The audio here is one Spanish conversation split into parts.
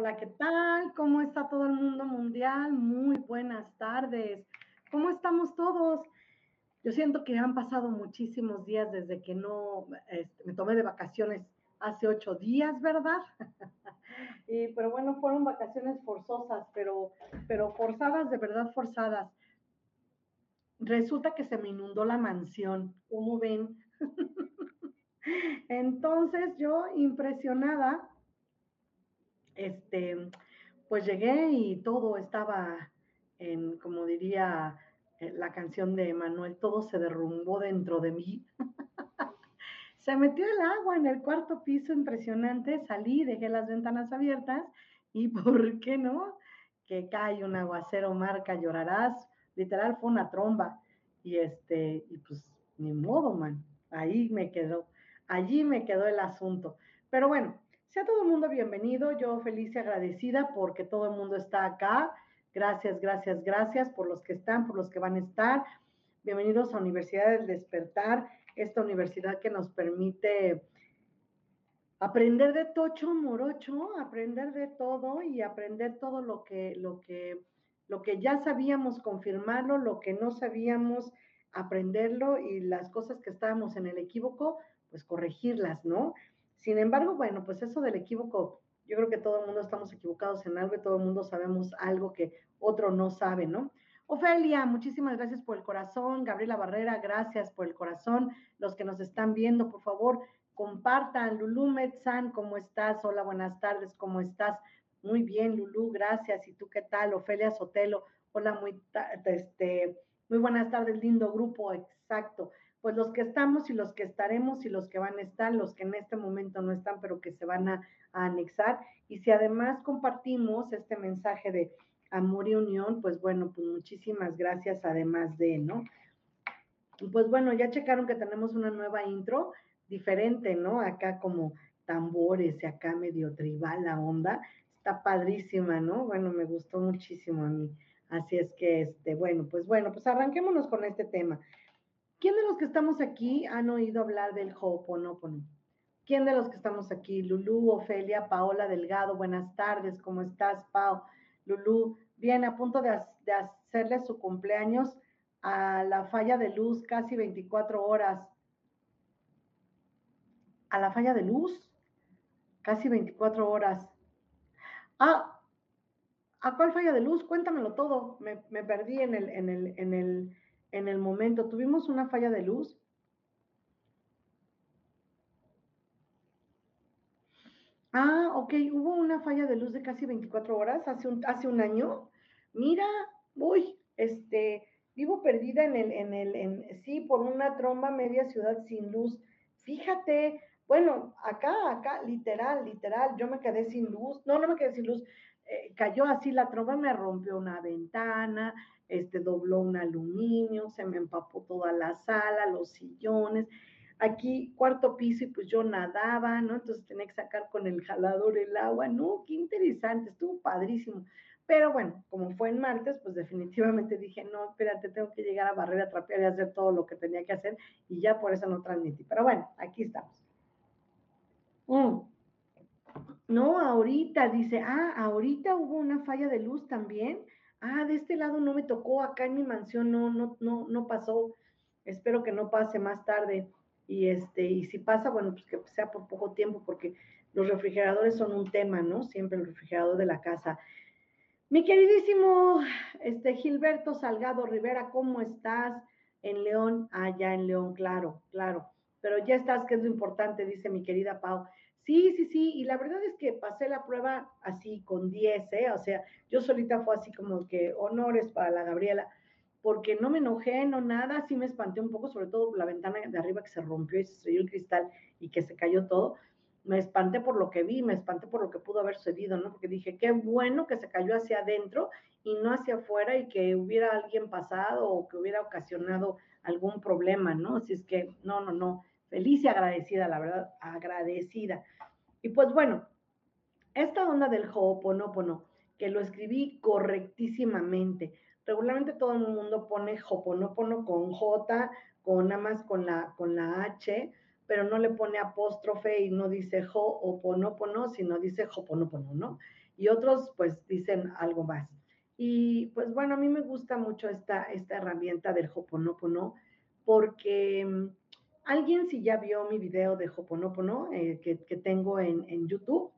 Hola, ¿qué tal? ¿Cómo está todo el mundo mundial? Muy buenas tardes. ¿Cómo estamos todos? Yo siento que han pasado muchísimos días desde que no este, me tomé de vacaciones hace ocho días, ¿verdad? y, pero bueno, fueron vacaciones forzosas, pero, pero forzadas, de verdad forzadas. Resulta que se me inundó la mansión, ¿cómo ven? Entonces yo, impresionada, este, pues llegué y todo estaba en, como diría eh, la canción de Manuel, todo se derrumbó dentro de mí. se metió el agua en el cuarto piso, impresionante, salí, dejé las ventanas abiertas y, ¿por qué no? Que cae un aguacero, marca, llorarás. Literal fue una tromba. Y este, y pues, ni modo, man. Ahí me quedó, allí me quedó el asunto. Pero bueno, sea todo el mundo bienvenido, yo feliz y agradecida porque todo el mundo está acá. Gracias, gracias, gracias por los que están, por los que van a estar. Bienvenidos a Universidad del Despertar, esta universidad que nos permite aprender de tocho, morocho, aprender de todo y aprender todo lo que, lo que, lo que ya sabíamos, confirmarlo, lo que no sabíamos, aprenderlo y las cosas que estábamos en el equívoco, pues corregirlas, ¿no? Sin embargo, bueno, pues eso del equívoco, yo creo que todo el mundo estamos equivocados en algo y todo el mundo sabemos algo que otro no sabe, ¿no? Ofelia, muchísimas gracias por el corazón. Gabriela Barrera, gracias por el corazón. Los que nos están viendo, por favor, compartan. Lulú Metzan, ¿cómo estás? Hola, buenas tardes, ¿cómo estás? Muy bien, Lulú, gracias. ¿Y tú qué tal? Ofelia Sotelo, hola, muy, este, muy buenas tardes, lindo grupo, exacto pues los que estamos y los que estaremos y los que van a estar, los que en este momento no están, pero que se van a, anexar. Y si además compartimos este mensaje de amor y unión, pues bueno, pues muchísimas gracias además de, ¿no? Pues bueno, ya checaron que tenemos una nueva intro diferente, ¿no? Acá como tambores y acá medio tribal la onda. Está padrísima, ¿no? Bueno, me gustó muchísimo a mí. Así es que, este, bueno, pues bueno, pues arranquémonos con este tema. ¿Quién de los que estamos aquí han oído hablar del Ho'oponopono? ¿Quién de los que estamos aquí? Lulú, Ofelia, Paola Delgado, buenas tardes, ¿cómo estás, Pao? Lulú, bien, a punto de, hacerle su cumpleaños a la falla de luz, casi 24 horas. ¿A la falla de luz? Casi 24 horas. Ah, ¿a cuál falla de luz? Cuéntamelo todo. Me, me perdí en el, en el, en el, en el momento. Tuvimos una falla de luz. Ah, ok, hubo una falla de luz de casi 24 horas hace un, hace un año. Mira, uy, este, vivo perdida en el, en el, en, sí, por una tromba media ciudad sin luz. Fíjate, bueno, acá, acá, literal, literal, yo me quedé sin luz. No, no me quedé sin luz. Eh, cayó así la tromba, me rompió una ventana, este, dobló un aluminio, se me empapó toda la sala, los sillones. Aquí, cuarto piso, y pues yo nadaba, ¿no? Entonces tenía que sacar con el jalador el agua, ¿no? Qué interesante, estuvo padrísimo. Pero bueno, como fue en martes, pues definitivamente dije, no, espérate, tengo que llegar a barrer, a trapear y hacer todo lo que tenía que hacer, y ya por eso no transmití. Pero bueno, aquí estamos. Mm. No, ahorita, dice, ah, ahorita hubo una falla de luz también ah, de este lado no me tocó, acá en mi mansión no, no, no, no pasó, espero que no pase más tarde. Y este, y si pasa, bueno, pues que sea por poco tiempo, porque los refrigeradores son un tema, ¿no? Siempre el refrigerador de la casa. Mi queridísimo este, Gilberto Salgado Rivera, ¿cómo estás? En León, allá ah, en León, claro, claro. Pero ya estás, que es lo importante, dice mi querida Pau. Sí, sí, sí, y la verdad es que pasé la prueba así con 10, ¿eh? O sea, yo solita fue así como que honores para la Gabriela, porque no me enojé, no nada, sí me espanté un poco, sobre todo la ventana de arriba que se rompió y se estrelló el cristal y que se cayó todo. Me espanté por lo que vi, me espanté por lo que pudo haber sucedido, ¿no? Porque dije, qué bueno que se cayó hacia adentro y no hacia afuera y que hubiera alguien pasado o que hubiera ocasionado algún problema, ¿no? Así es que, no, no, no feliz y agradecida, la verdad, agradecida. Y pues bueno, esta onda del Ho'oponopono, que lo escribí correctísimamente. Regularmente todo el mundo pone Ho'oponopono con J, con nada más con la, con la H, pero no le pone apóstrofe y no dice Ho'oponopono, sino dice Ho'oponopono, ¿no? y otros pues dicen algo más. Y pues bueno, a mí me gusta mucho esta, esta herramienta del Hoponopono porque mm, alguien si ya vio mi video de Hoponopono eh, que, tengo en, YouTube,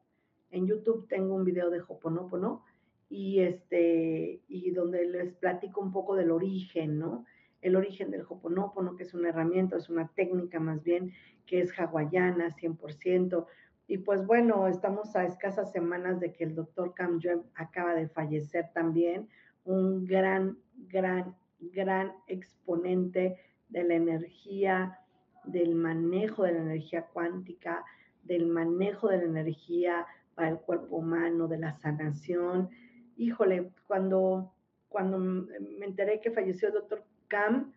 en YouTube tengo un video de Hoponopono y, este, y donde les platico un poco del origen, ¿no? El origen del Hoponopono, que es una herramienta, es una técnica más bien, que es hawaiana 100%. Y pues bueno, estamos a escasas semanas de que el doctor Cam Jeb acaba de fallecer también, un gran, gran, gran exponente de la energía, del manejo de la energía cuántica, del manejo de la energía para el cuerpo humano, de la sanación. Híjole, cuando, cuando me enteré que falleció el doctor Cam,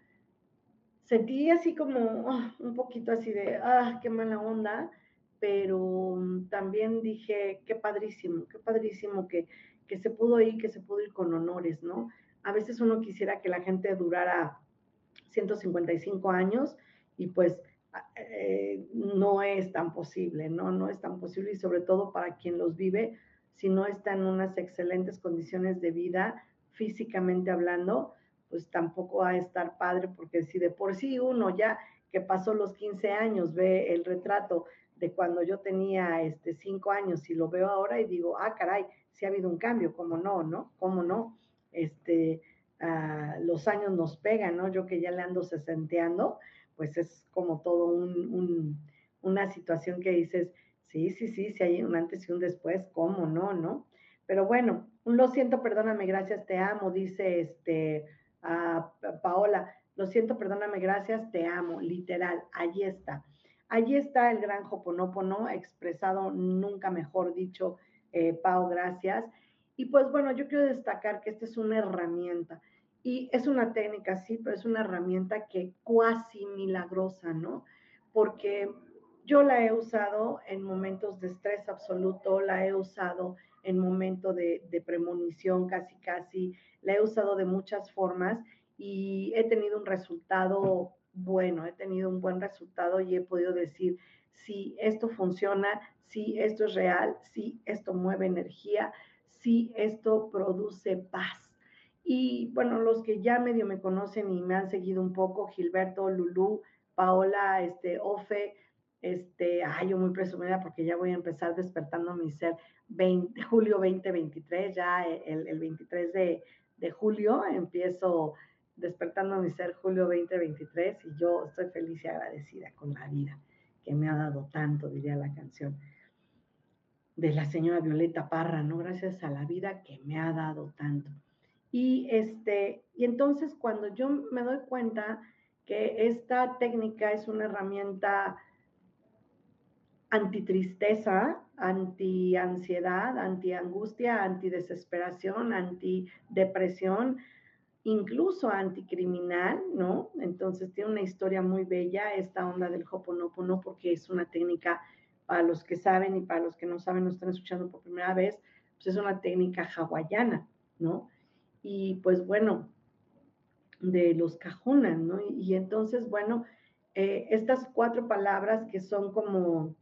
sentí así como ah, un poquito así de, ah, qué mala onda, pero también dije, qué padrísimo, qué padrísimo que, que se pudo ir, que se pudo ir con honores, ¿no? A veces uno quisiera que la gente durara 155 años y pues eh, no es tan posible, ¿no? No es tan posible y sobre todo para quien los vive, si no está en unas excelentes condiciones de vida, físicamente hablando, pues tampoco va a estar padre, porque si de por sí uno ya que pasó los 15 años ve el retrato de cuando yo tenía este 5 años y lo veo ahora y digo, ah, caray, sí ha habido un cambio, ¿cómo no, no? ¿Cómo no? Este, ah, los años nos pegan, ¿no? Yo que ya le ando sesenteando, pues es como todo un, una situación que dices, sí, sí, sí, si hay un antes y un después, ¿cómo no, no? Pero bueno, lo siento, perdóname, gracias, te amo, dice este a Paola, lo siento, perdóname, gracias, te amo, literal, allí está. Allí está el gran Hoponopono, expresado nunca mejor dicho, eh, Pao, gracias. Y pues bueno, yo quiero destacar que esta es una herramienta y es una técnica, sí, pero es una herramienta que cuasi milagrosa, ¿no? Porque yo la he usado en momentos de estrés absoluto, la he usado en momentos de, de premonición casi, casi, la he usado de muchas formas y he tenido un resultado bueno, he tenido un buen resultado y he podido decir, si esto funciona, si esto es real, si esto mueve energía, si esto produce paz. Y bueno, los que ya medio me conocen y me han seguido un poco, Gilberto, Lulú, Paola, este, Ofe, este, ay, yo muy presumida porque ya voy a empezar despertando mi ser 20, julio 2023, ya el, el 23 de, de julio empiezo despertando mi ser julio 2023 y yo estoy feliz y agradecida con la vida que me ha dado tanto, diría la canción de la señora Violeta Parra, ¿no? Gracias a la vida que me ha dado tanto. Y este, y entonces cuando yo me doy cuenta que esta técnica es una herramienta antitristeza, anti-ansiedad, anti-angustia, anti-desesperación, anti-depresión, incluso anticriminal, ¿no? Entonces tiene una historia muy bella esta onda del Hoponopono porque es una técnica para los que saben y para los que no saben, no están escuchando por primera vez, pues es una técnica hawaiana, ¿no? Y pues bueno, de los cajunas, ¿no? Y, entonces, bueno, eh, estas cuatro palabras que son como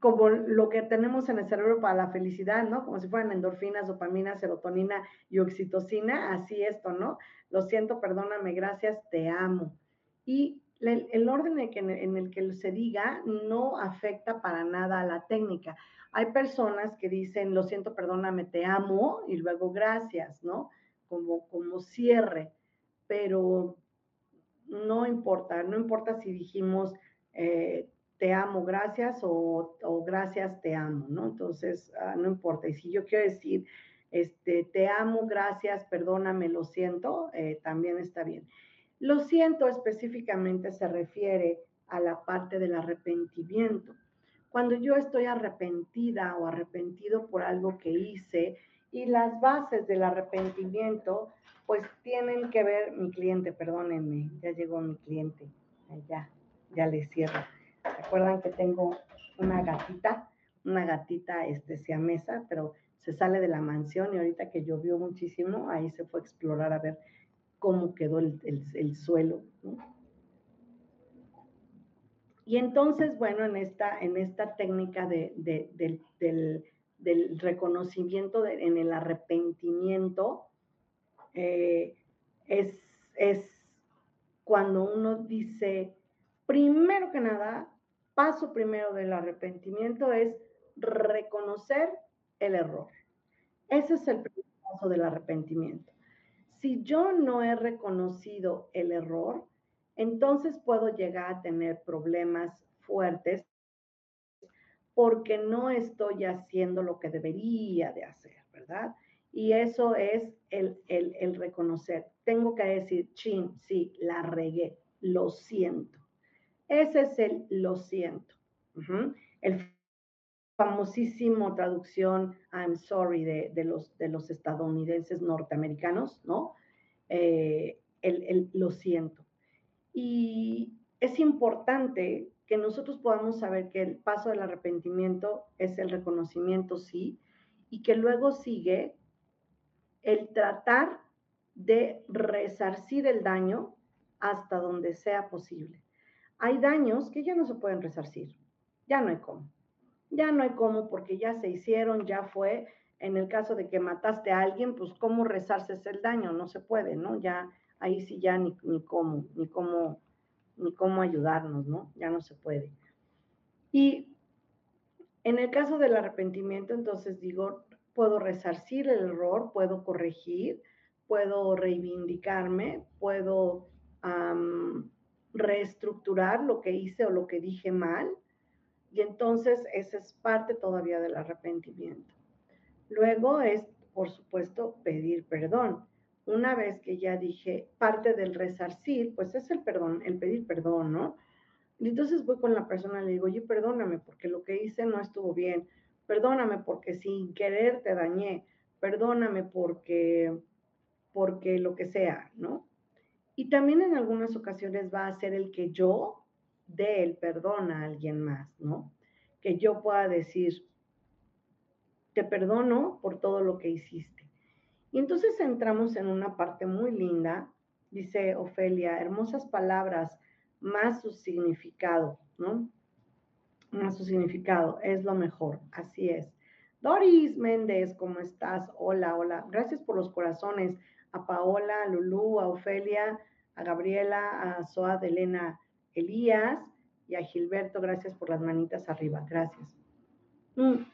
como lo que tenemos en el cerebro para la felicidad, ¿no? Como si fueran endorfinas, dopamina, serotonina y oxitocina, así esto, ¿no? Lo siento, perdóname, gracias, te amo. Y el, orden en el que se diga no afecta para nada a la técnica. Hay personas que dicen, lo siento, perdóname, te amo, y luego gracias, ¿no? Como, como cierre, pero no importa, no importa si dijimos, eh, te amo, gracias o, gracias, te amo, ¿no? Entonces, ah, no importa. Y si yo quiero decir, este, te amo, gracias, perdóname, lo siento, eh, también está bien. Lo siento específicamente se refiere a la parte del arrepentimiento. Cuando yo estoy arrepentida o arrepentido por algo que hice y las bases del arrepentimiento, pues tienen que ver, mi cliente, perdónenme, ya llegó mi cliente, ya, ya le cierro. Recuerdan que tengo una gatita, una gatita este, siamesa, pero se sale de la mansión y ahorita que llovió muchísimo, ahí se fue a explorar a ver cómo quedó el, suelo. Y entonces, bueno, en esta, en esta técnica de, del, del reconocimiento en el arrepentimiento eh, es, es cuando uno dice, primero que nada, paso primero del arrepentimiento es reconocer el error. Ese es el primer paso del arrepentimiento. Si yo no he reconocido el error, entonces puedo llegar a tener problemas fuertes porque no estoy haciendo lo que debería de hacer, ¿verdad? Y eso es el, el, reconocer. Tengo que decir, chin, sí, la regué, lo siento. Ese es el lo siento. El famosísimo traducción I'm sorry de, los, de los estadounidenses norteamericanos, ¿no? Eh, el, el lo siento. Y es importante que nosotros podamos saber que el paso del arrepentimiento es el reconocimiento, sí, y que luego sigue el tratar de resarcir el daño hasta donde sea posible. Hay daños que ya no se pueden resarcir, ya no hay cómo. Ya no hay cómo porque ya se hicieron, ya fue. En el caso de que mataste a alguien, pues cómo resarces el daño, no se puede, ¿no? Ya ahí sí ya ni, cómo, ni cómo, ni cómo ayudarnos, ¿no? Ya no se puede. Y en el caso del arrepentimiento, entonces digo, puedo resarcir el error, puedo corregir, puedo reivindicarme, puedo reestructurar lo que hice o lo que dije mal. Y entonces esa es parte todavía del arrepentimiento. Luego es, por supuesto, pedir perdón. Una vez que ya dije parte del resarcir, pues es el perdón, el pedir perdón, ¿no? Y entonces voy con la persona y le digo, oye, perdóname porque lo que hice no estuvo bien perdóname porque sin querer te dañé, perdóname porque, porque lo que sea, ¿no? Y también en algunas ocasiones va a ser el que yo dé el perdón a alguien más, ¿no? Que yo pueda decir, te perdono por todo lo que hiciste. Y entonces entramos en una parte muy linda, dice Ofelia, hermosas palabras, más su significado, ¿no? su significado, es lo mejor, así es. Doris Méndez, ¿cómo estás? Hola, hola. Gracias por los corazones. A Paola, a Lulú, a Ofelia, a Gabriela, a Soa Elena Elías y a Gilberto, gracias por las manitas arriba. Gracias. Mm.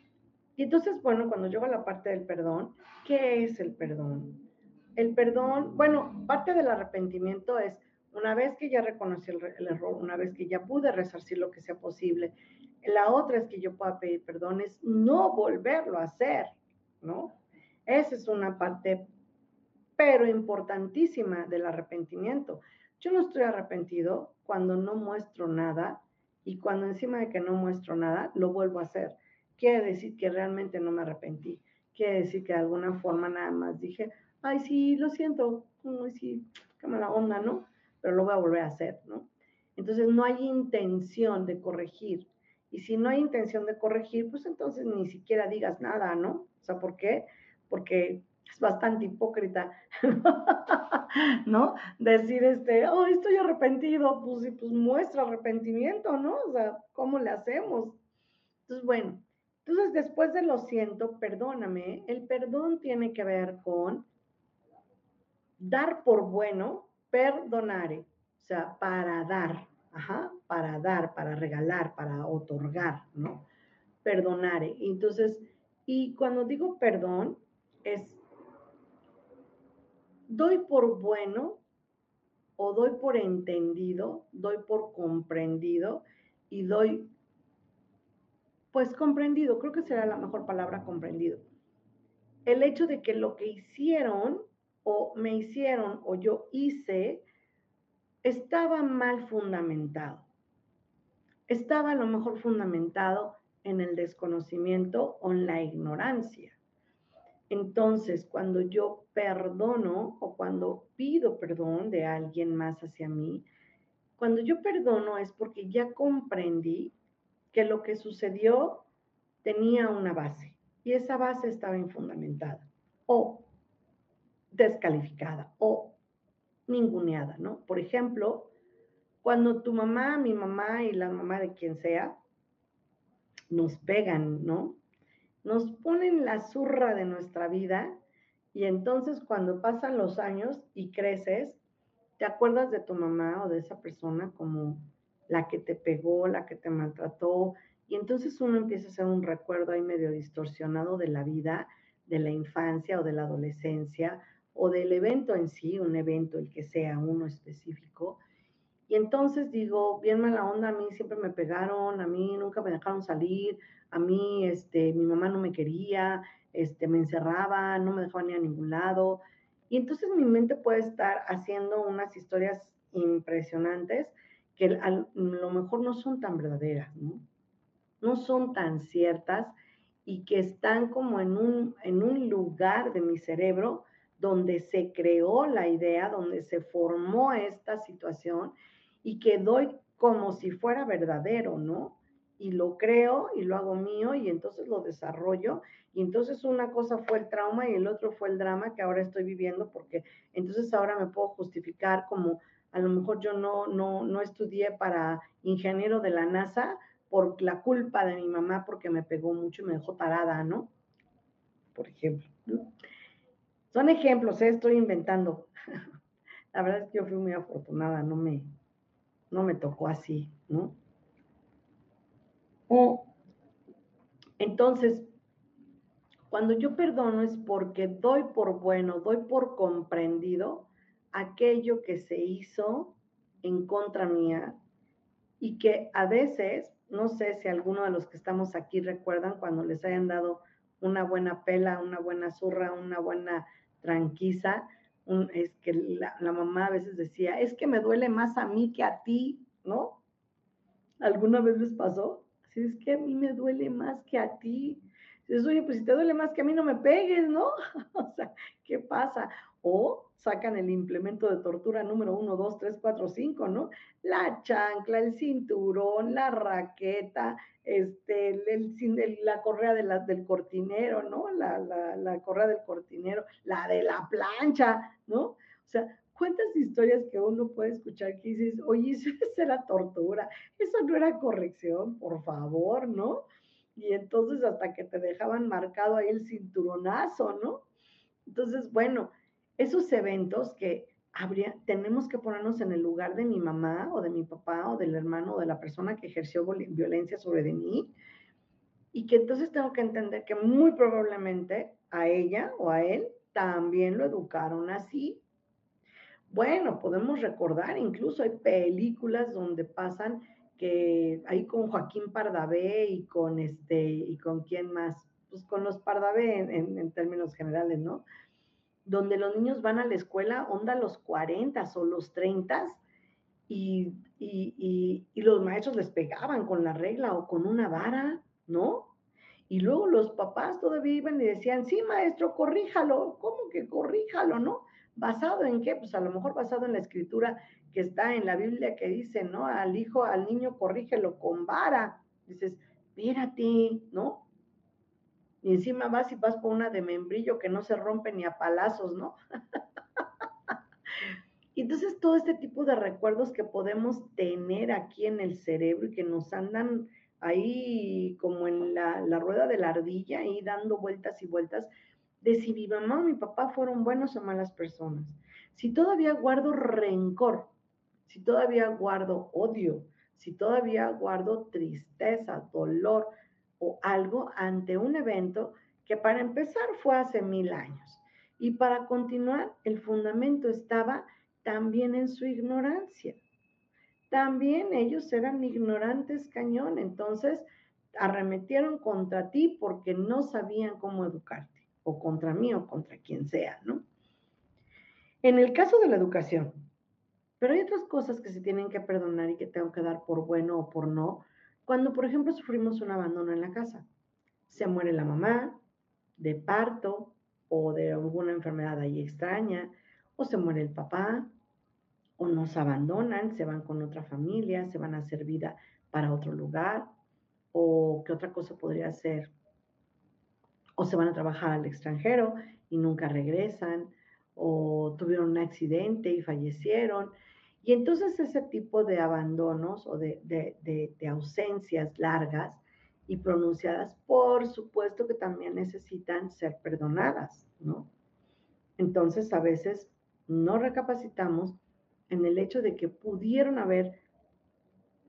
Y entonces, bueno, cuando llego a la parte del perdón, ¿qué es el perdón? El perdón, bueno, parte del arrepentimiento es una vez que ya reconocí el, error, una vez que ya pude resarcir lo que sea posible, la otra es que yo pueda pedir perdón, es no volverlo a hacer, ¿no? Esa es una parte, pero importantísima del arrepentimiento. Yo no estoy arrepentido cuando no muestro nada y cuando encima de que no muestro nada, lo vuelvo a hacer. Quiere decir que realmente no me arrepentí. Quiere decir que de alguna forma nada más dije, ay, sí, lo siento, ay, sí, qué mala onda, ¿no? Pero lo voy a volver a hacer, ¿no? Entonces no hay intención de corregir, y si no hay intención de corregir, pues entonces ni siquiera digas nada, ¿no? O sea, ¿por qué? Porque es bastante hipócrita, ¿no? Decir, este, oh, estoy arrepentido, pues, pues muestra arrepentimiento, ¿no? O sea, ¿cómo le hacemos? Entonces, bueno, entonces después de lo siento, perdóname, el perdón tiene que ver con dar por bueno, perdonare, o sea, para dar, Ajá, para dar, para regalar, para otorgar, ¿no? Perdonar. Entonces, y cuando digo perdón, es, doy por bueno o doy por entendido, doy por comprendido y doy, pues comprendido, creo que será la mejor palabra comprendido. El hecho de que lo que hicieron o me hicieron o yo hice, estaba mal fundamentado. Estaba a lo mejor fundamentado en el desconocimiento o en la ignorancia. Entonces, cuando yo perdono o cuando pido perdón de alguien más hacia mí, cuando yo perdono es porque ya comprendí que lo que sucedió tenía una base y esa base estaba infundamentada o descalificada o ninguneada, ¿no? Por ejemplo, cuando tu mamá, mi mamá y la mamá de quien sea nos pegan, ¿no? nos ponen la zurra de nuestra vida y entonces cuando pasan los años y creces, te acuerdas de tu mamá o de esa persona como la que te pegó, la que te maltrató, y entonces uno empieza a hacer un recuerdo ahí medio distorsionado de la vida, de la infancia o de la adolescencia, o del evento en sí, un evento, el que sea, uno específico. Y entonces digo, bien mala onda, a mí siempre me pegaron, a mí nunca me dejaron salir, a mí, este, mi mamá no me quería, este, me encerraba, no me dejaba ni a ningún lado. Y entonces mi mente puede estar haciendo unas historias impresionantes que a lo mejor no son tan verdaderas, ¿no? No son tan ciertas y que están como en un, en un lugar de mi cerebro donde se creó la idea, donde se formó esta situación y que doy como si fuera verdadero, ¿no? y lo creo y lo hago mío y entonces lo desarrollo y entonces una cosa fue el trauma y el otro fue el drama que ahora estoy viviendo porque entonces ahora me puedo justificar como a lo mejor yo no, no, no estudié para ingeniero de la NASA por la culpa de mi mamá porque me pegó mucho y me dejó parada, ¿no? Por ejemplo. Son ejemplos, ¿eh? estoy inventando. la verdad es que yo fui muy afortunada, no me, no me tocó así, ¿no? Entonces, cuando yo perdono es porque doy por bueno, doy por comprendido aquello que se hizo en contra mía y que a veces, no sé si alguno de los que estamos aquí recuerdan cuando les hayan dado una buena pela, una buena zurra, una buena tranquiza, es que la, mamá a veces decía, es que me duele más a mí que a ti, ¿no? ¿Alguna vez les pasó? Si es que a mí me duele más que a ti. Dices, oye, pues si te duele más que a mí, no me pegues, ¿no? o sea, ¿qué pasa? O sacan el implemento de tortura número uno, dos, tres, cuatro, cinco, ¿no? La chancla, el cinturón, la raqueta, este, el, la correa de del cortinero, ¿no? La, la, la correa del cortinero, la de la plancha, ¿no? O sea, cuántas historias que uno puede escuchar que dices, oye, eso era tortura, eso no era corrección, por favor, ¿no? Y entonces hasta que te dejaban marcado ahí el cinturonazo, ¿no? Entonces, bueno, esos eventos que habría, tenemos que ponernos en el lugar de mi mamá o de mi papá o del hermano o de la persona que ejerció violencia sobre mí, y que entonces tengo que entender que muy probablemente a ella o a él también lo educaron así bueno, podemos recordar, incluso hay películas donde pasan que ahí con Joaquín Pardavé y con este, y con quién más, pues con los Pardavé en, términos generales, ¿no? Donde los niños van a la escuela, onda los 40 o los 30 y, y, y los maestros les pegaban con la regla o con una vara, ¿no? Y luego los papás todavía iban y decían, sí, maestro, corríjalo. ¿Cómo que corríjalo, no? ¿Basado en qué? Pues a lo mejor basado en la escritura que está en la Biblia que dice, ¿no? Al hijo, al niño corrígelo con vara. Dices, mírate, ¿no? Y encima vas y vas por una de membrillo que no se rompe ni a palazos, ¿no? entonces todo este tipo de recuerdos que podemos tener aquí en el cerebro y que nos andan ahí como en la, la rueda de la ardilla, ahí dando vueltas y vueltas, de si mi mamá o mi papá fueron buenos o malas personas. Si todavía guardo rencor, si todavía guardo odio, si todavía guardo tristeza, dolor o algo ante un evento que para empezar fue hace mil años. Y para continuar, el fundamento estaba también en su ignorancia. También ellos eran ignorantes cañón, entonces arremetieron contra ti porque no sabían cómo educarte o contra mí o contra quien sea, ¿no? En el caso de la educación, pero hay otras cosas que se tienen que perdonar y que tengo que dar por bueno o por no, cuando por ejemplo sufrimos un abandono en la casa. Se muere la mamá de parto o de alguna enfermedad ahí extraña, o se muere el papá, o nos abandonan, se van con otra familia, se van a hacer vida para otro lugar, o qué otra cosa podría ser o se van a trabajar al extranjero y nunca regresan, o tuvieron un accidente y fallecieron. Y entonces ese tipo de abandonos o de, ausencias largas y pronunciadas, por supuesto que también necesitan ser perdonadas, ¿no? Entonces, a veces no recapacitamos en el hecho de que pudieron haber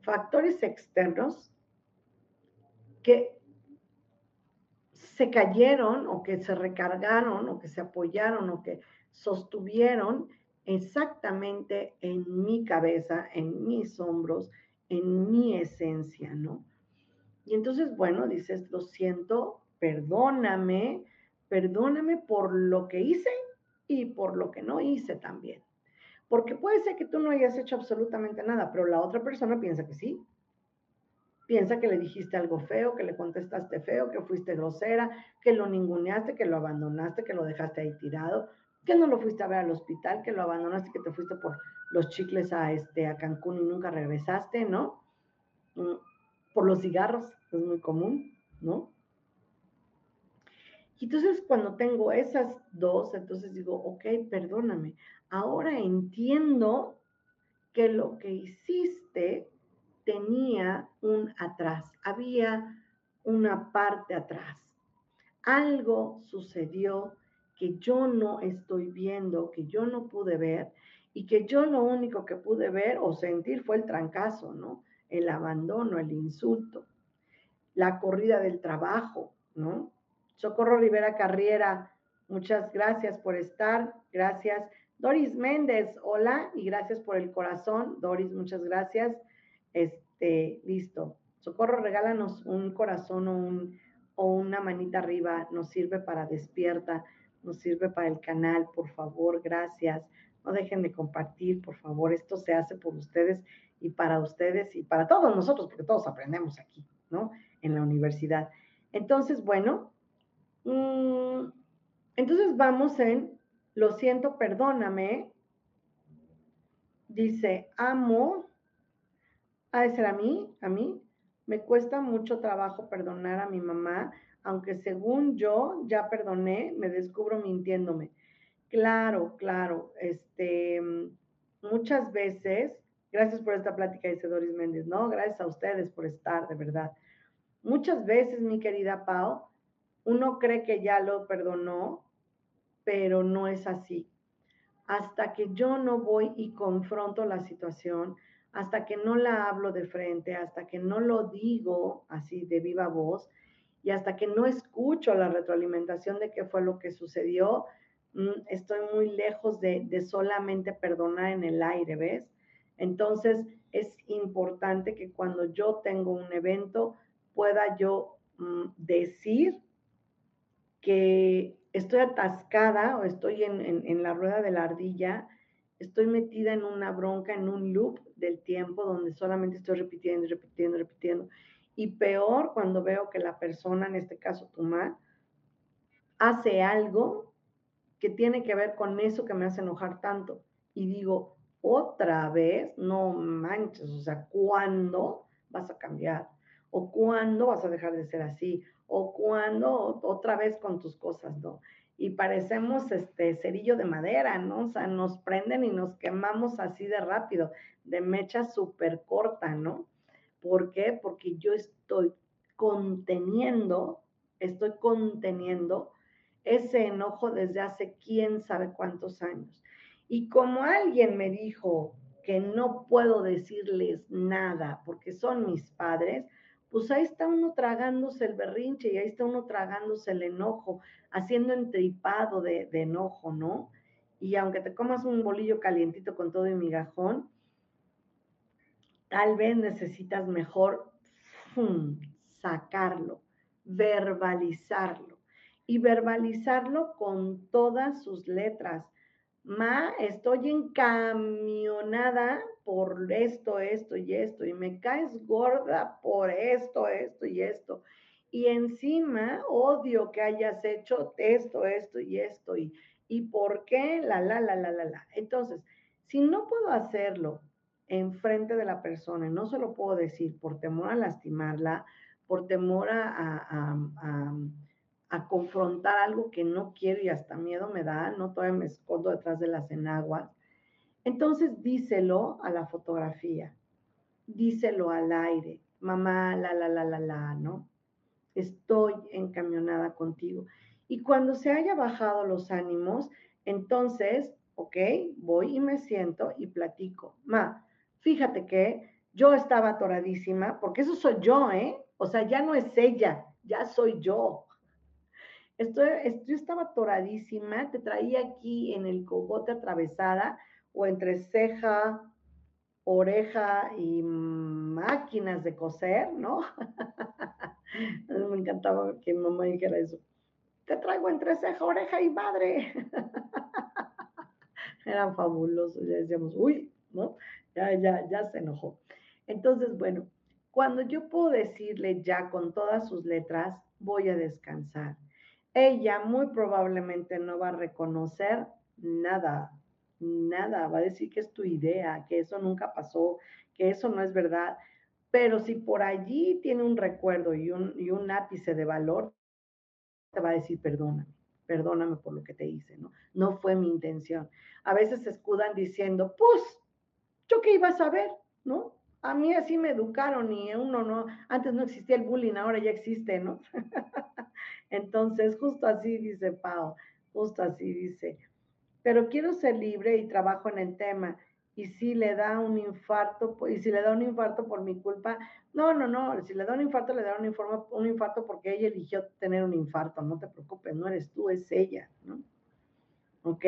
factores externos que se cayeron o que se recargaron o que se apoyaron o que sostuvieron exactamente en mi cabeza, en mis hombros, en mi esencia, ¿no? Y entonces, bueno, dices, lo siento, perdóname, perdóname por lo que hice y por lo que no hice también. Porque puede ser que tú no hayas hecho absolutamente nada, pero la otra persona piensa que sí. Piensa que le dijiste algo feo, que le contestaste feo, que fuiste grosera, que lo ninguneaste, que lo abandonaste, que lo dejaste ahí tirado, que no lo fuiste a ver al hospital, que lo abandonaste, que te fuiste por los chicles a, este, a Cancún y nunca regresaste, ¿no? Mm, por los cigarros, es muy común, ¿no? Y entonces cuando tengo esas dos, entonces digo, ok, perdóname, ahora entiendo que lo que hiciste tenía un atrás, había una parte atrás. Algo sucedió que yo no estoy viendo, que yo no pude ver y que yo lo único que pude ver o sentir fue el trancazo, ¿no? El abandono, el insulto, la corrida del trabajo, ¿no? Socorro Rivera Carriera, muchas gracias por estar, gracias. Doris Méndez, hola y gracias por el corazón. Doris, muchas gracias. Este, listo. Socorro, regálanos un corazón o, o una manita arriba, nos sirve para despierta, nos sirve para el canal, por favor, gracias. No dejen de compartir, por favor, esto se hace por ustedes y para ustedes y para todos nosotros, porque todos aprendemos aquí, ¿no? En la universidad. Entonces, bueno, mmm, entonces vamos en, lo siento, perdóname. Dice, amo ha de ser a mí, a mí. Me cuesta mucho trabajo perdonar a mi mamá, aunque según yo ya perdoné, me descubro mintiéndome. Claro, claro, este, muchas veces, gracias por esta plática, dice Doris Méndez, ¿no? Gracias a ustedes por estar, de verdad. Muchas veces, mi querida Pau, uno cree que ya lo perdonó, pero no es así. Hasta que yo no voy y confronto la situación, hasta que no la hablo de frente, hasta que no lo digo así de viva voz y hasta que no escucho la retroalimentación de qué fue lo que sucedió, mm, estoy muy lejos de, solamente perdonar en el aire, ¿ves? Entonces es importante que cuando yo tengo un evento pueda yo mm, decir que estoy atascada o estoy en, en la rueda de la ardilla estoy metida en una bronca, en un loop del tiempo donde solamente estoy repitiendo, repitiendo, repitiendo. Y peor cuando veo que la persona, en este caso tu mamá, hace algo que tiene que ver con eso que me hace enojar tanto. Y digo, otra vez, no manches, o sea, ¿cuándo vas a cambiar? ¿O cuándo vas a dejar de ser así? ¿O cuándo otra vez con tus cosas, no? y parecemos este cerillo de madera, ¿no? O sea, nos prenden y nos quemamos así de rápido, de mecha súper corta, ¿no? ¿Por qué? Porque yo estoy conteniendo, estoy conteniendo ese enojo desde hace quién sabe cuántos años. Y como alguien me dijo que no puedo decirles nada porque son mis padres, pues ahí está uno tragándose el berrinche y ahí está uno tragándose el enojo, haciendo entripado de, enojo, ¿no? Y aunque te comas un bolillo calientito con todo y migajón, tal vez necesitas mejor sacarlo, verbalizarlo y verbalizarlo con todas sus letras. Ma, estoy encamionada por esto, esto y esto, y me caes gorda por esto, esto y esto. Y encima odio que hayas hecho esto, esto y esto, y, y por qué, la, la, la, la, la, la. Entonces, si no puedo hacerlo en frente de la persona, y no se lo puedo decir por temor a lastimarla, por temor a, a, confrontar algo que no quiero y hasta miedo me da, no todavía me escondo detrás de las enaguas, entonces díselo a la fotografía, díselo al aire, mamá, la, la, la, la, la, ¿no? estoy encamionada contigo. Y cuando se haya bajado los ánimos, entonces, ok, voy y me siento y platico. Ma, fíjate que yo estaba atoradísima, porque eso soy yo, ¿eh? O sea, ya no es ella, ya soy yo. Estoy, yo estaba atoradísima, te traía aquí en el cogote atravesada o entre ceja, oreja y máquinas de coser, ¿no? Me encantaba que mi mamá dijera eso. Te traigo entre ceja, oreja y madre. Eran fabulosos, ya decíamos, uy, ¿no? Ya, ya, ya se enojó. Entonces, bueno, cuando yo puedo decirle ya con todas sus letras, voy a descansar. Ella muy probablemente no va a reconocer nada, nada, va a decir que es tu idea, que eso nunca pasó, que eso no es verdad. Pero si por allí tiene un recuerdo y un, y un ápice de valor, te va a decir perdóname, perdóname por lo que te hice, ¿no? No fue mi intención. A veces se escudan diciendo, pues, ¿yo qué iba a saber, no? A mí así me educaron y uno no, antes no existía el bullying, ahora ya existe, ¿no? Entonces, justo así dice Pau, justo así dice, pero quiero ser libre y trabajo en el tema. Y si le da un infarto, y si le da un infarto por mi culpa, no, no, no, si le da un infarto, le da un, un infarto porque ella eligió tener un infarto, no te preocupes, no eres tú, es ella, ¿no? ¿Ok?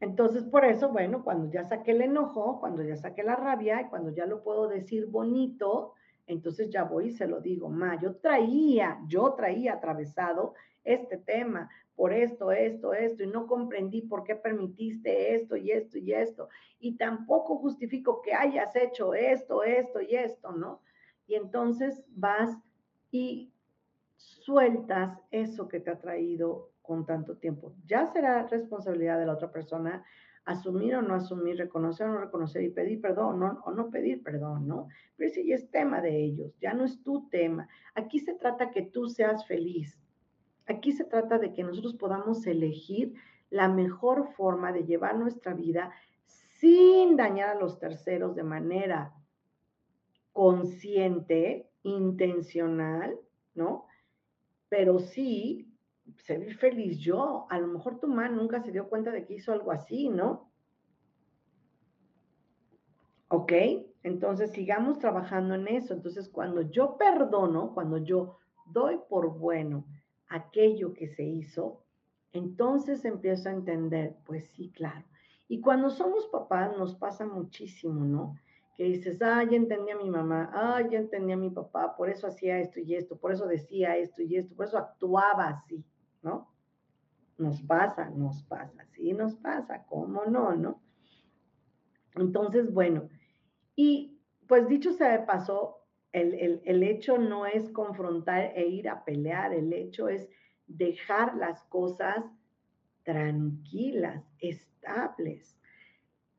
Entonces, por eso, bueno, cuando ya saqué el enojo, cuando ya saqué la rabia y cuando ya lo puedo decir bonito, entonces ya voy y se lo digo, ma, yo traía, yo traía atravesado este tema por esto, esto, esto, y no comprendí por qué permitiste esto y esto y esto, y tampoco justifico que hayas hecho esto, esto y esto, ¿no? Y entonces vas y sueltas eso que te ha traído con tanto tiempo. Ya será responsabilidad de la otra persona asumir o no asumir, reconocer o no reconocer y pedir perdón o no pedir perdón, ¿no? Pero ese es tema de ellos, ya no es tu tema. Aquí se trata que tú seas feliz. Aquí se trata de que nosotros podamos elegir la mejor forma de llevar nuestra vida sin dañar a los terceros de manera consciente, intencional, ¿no? Pero sí ser feliz yo. A lo mejor tu mamá nunca se dio cuenta de que hizo algo así, ¿no? ¿Ok? Entonces sigamos trabajando en eso. Entonces cuando yo perdono, cuando yo doy por bueno aquello que se hizo, entonces empiezo a entender, pues sí, claro. Y cuando somos papás nos pasa muchísimo, ¿no? Que dices, ah, ya entendí a mi mamá, ah, ya entendí a mi papá, por eso hacía esto y esto, por eso decía esto y esto, por eso actuaba así. ¿No? Nos pasa, nos pasa, sí nos pasa, ¿cómo no, no? Entonces, bueno, y pues dicho sea de paso, el, el hecho no es confrontar e ir a pelear, el hecho es dejar las cosas tranquilas, estables.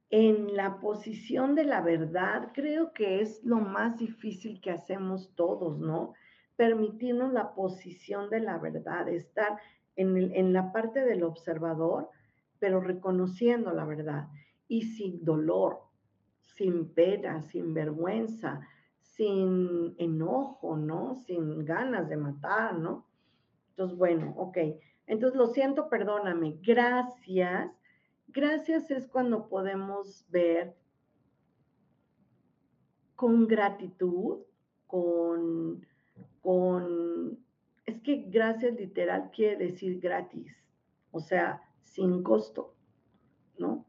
En la posición de la verdad, creo que es lo más difícil que hacemos todos, ¿no? Permitirnos la posición de la verdad, estar en, la parte del observador, pero reconociendo la verdad y sin dolor, sin pena, sin vergüenza, sin enojo, ¿no? Sin ganas de matar, ¿no? Entonces, bueno, ok. Entonces, lo siento, perdóname. Gracias. Gracias es cuando podemos ver con gratitud, con con, es que gracias literal quiere decir gratis, o sea, sin costo, ¿no?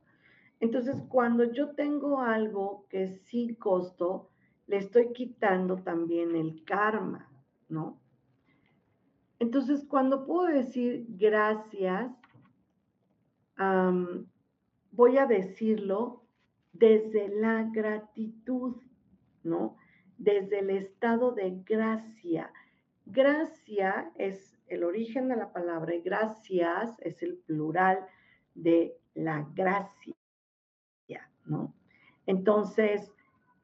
Entonces, cuando yo tengo algo que es sin costo, le estoy quitando también el karma, ¿no? Entonces, cuando puedo decir gracias, voy a decirlo desde la gratitud, ¿no? Desde el estado de gracia. Gracia es el origen de la palabra y gracias es el plural de la gracia, ¿no? Entonces,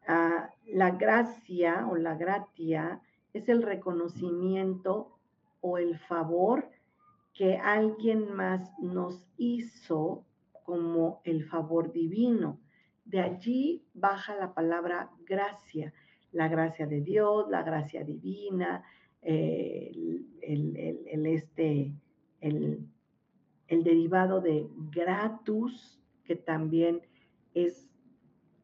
ah, la gracia o la gratia es el reconocimiento o el favor que alguien más nos hizo como el favor divino. De allí baja la palabra gracia la gracia de Dios, la gracia divina, eh, el, este, el, el derivado de gratus, que también es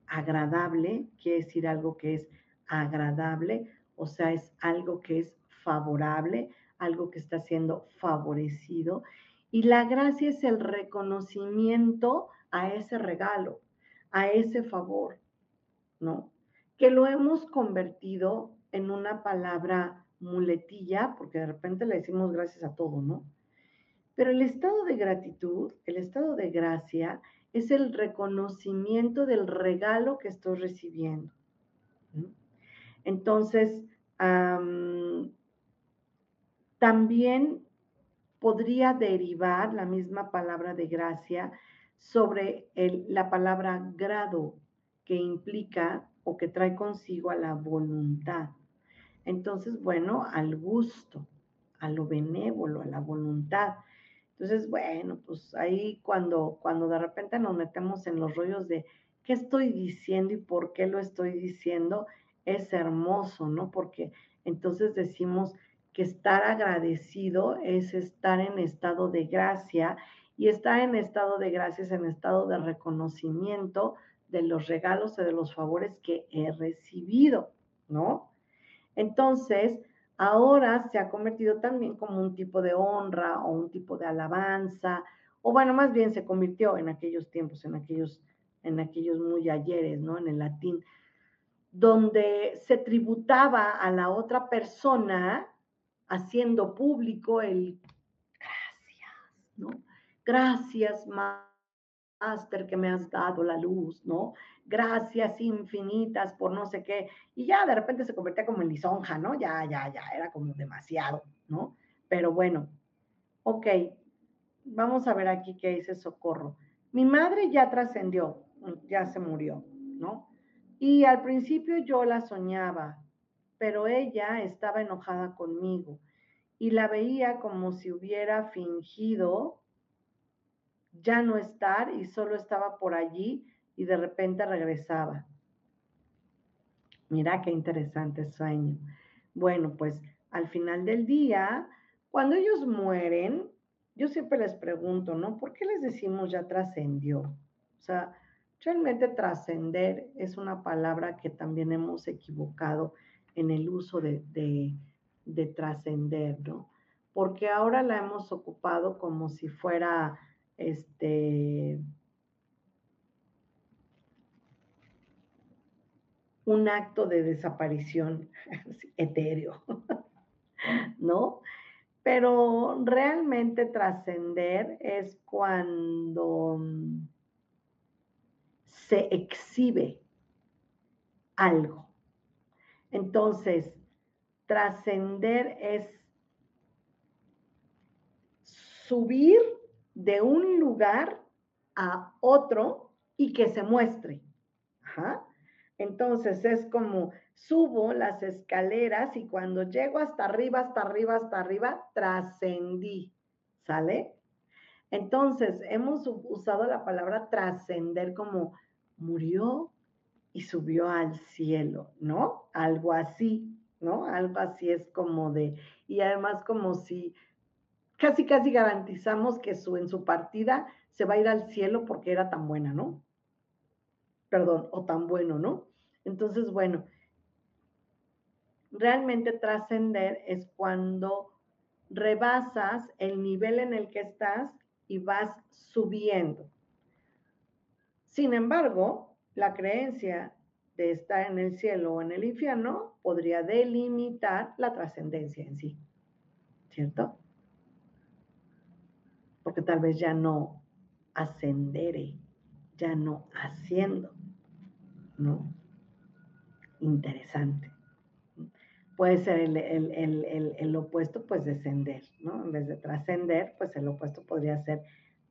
agradable, quiere decir algo que es agradable, o sea, es algo que es favorable, algo que está siendo favorecido. Y la gracia es el reconocimiento a ese regalo, a ese favor, ¿no? Que lo hemos convertido en una palabra muletilla, porque de repente le decimos gracias a todo, ¿no? Pero el estado de gratitud, el estado de gracia, es el reconocimiento del regalo que estoy recibiendo. Entonces, también podría derivar la misma palabra de gracia sobre la palabra grado, que implica o que trae consigo a la voluntad. Entonces, bueno, al gusto, a lo benévolo, a la voluntad. Entonces, bueno, pues ahí cuando, cuando de repente nos metemos en los rollos de qué estoy diciendo y por qué lo estoy diciendo, es hermoso, ¿no? Porque entonces decimos, que estar agradecido es estar en estado de gracia y estar en estado de gracia es en estado de reconocimiento de los regalos y de los favores que he recibido, ¿no? Entonces, ahora se ha convertido también como un tipo de honra o un tipo de alabanza, o bueno, más bien se convirtió en aquellos tiempos, en aquellos, en aquellos muy ayeres, ¿no? En el latín, donde se tributaba a la otra persona haciendo público el gracias, ¿no? Gracias, Master, que me has dado la luz, ¿no? Gracias infinitas por no sé qué. Y ya de repente se convertía como en lisonja, ¿no? Ya, ya, ya, era como demasiado, ¿no? Pero bueno, ok, vamos a ver aquí qué dice Socorro. Mi madre ya trascendió, ya se murió, ¿no? Y al principio yo la soñaba, pero ella estaba enojada conmigo y la veía como si hubiera fingido ya no estar y solo estaba por allí y de repente regresaba. Mira qué interesante sueño. Bueno, pues al final del día, cuando ellos mueren, yo siempre les pregunto, ¿no? ¿Por qué les decimos ya trascendió? O sea, realmente trascender es una palabra que también hemos equivocado en el uso de, de, trascender, ¿no? Porque ahora la hemos ocupado como si fuera este un acto de desaparición etéreo, ¿no? Pero realmente trascender es cuando se exhibe algo, entonces, trascender es subir de un lugar a otro y que se muestre. Entonces es como subo las escaleras y cuando llego hasta arriba, hasta arriba, hasta arriba, trascendí. ¿Sale? Entonces hemos usado la palabra trascender como murió, y subió al cielo, ¿no? Algo así, ¿no? Algo así es como de, y además como si casi, casi garantizamos que su, en su partida se va a ir al cielo porque era tan buena, ¿no? Perdón, o tan bueno, ¿no? Entonces, bueno, realmente trascender es cuando rebasas el nivel en el que estás y vas subiendo. Sin embargo, la creencia de estar en el cielo o en el infierno podría delimitar la trascendencia en sí, ¿cierto? Porque tal vez ya no ascenderé, ya no haciendo, ¿no? Interesante. Puede ser el, el opuesto, pues descender, ¿no? En vez de trascender, pues el opuesto podría ser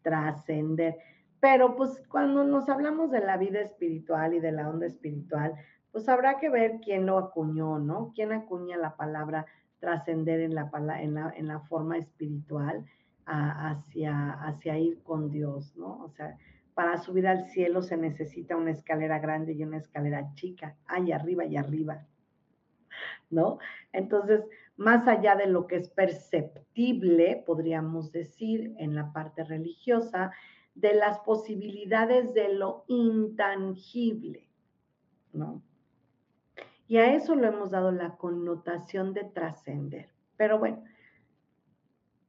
trascender. Pero pues cuando nos hablamos de la vida espiritual y de la onda espiritual, pues habrá que ver quién lo acuñó, ¿no? ¿Quién acuña la palabra trascender en la, en, la, en la forma espiritual hacia, hacia ir con Dios, ¿no? O sea, para subir al cielo se necesita una escalera grande y una escalera chica, ahí arriba y arriba, ¿no? Entonces, más allá de lo que es perceptible, podríamos decir, en la parte religiosa, de las posibilidades de lo intangible, ¿no? Y a eso lo hemos dado la connotación de trascender. Pero bueno,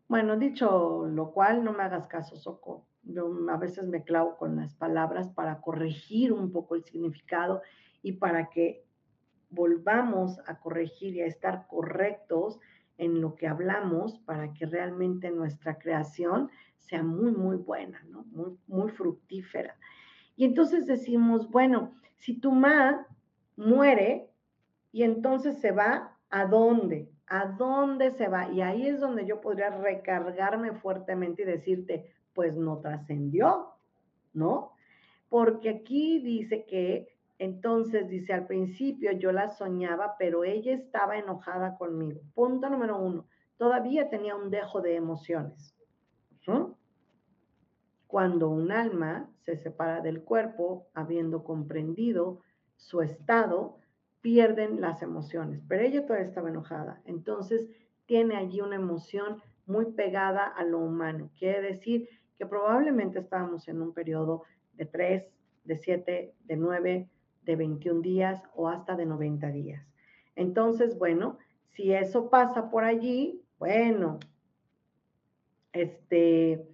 bueno, dicho lo cual, no me hagas caso, Soco. Yo a veces me clavo con las palabras para corregir un poco el significado y para que volvamos a corregir y a estar correctos en lo que hablamos para que realmente nuestra creación sea muy, muy buena, ¿no? Muy, muy fructífera. Y entonces decimos, bueno, si tu ma muere y entonces se va, ¿a dónde? ¿A dónde se va? Y ahí es donde yo podría recargarme fuertemente y decirte, pues no trascendió, ¿no? Porque aquí dice que entonces, dice, al principio yo la soñaba, pero ella estaba enojada conmigo. Punto número uno, todavía tenía un dejo de emociones. Cuando un alma se separa del cuerpo, habiendo comprendido su estado, pierden las emociones, pero ella todavía estaba enojada. Entonces, tiene allí una emoción muy pegada a lo humano. Quiere decir que probablemente estábamos en un periodo de tres, de siete, de nueve, de 21 días o hasta de 90 días. Entonces, bueno, si eso pasa por allí, bueno, este,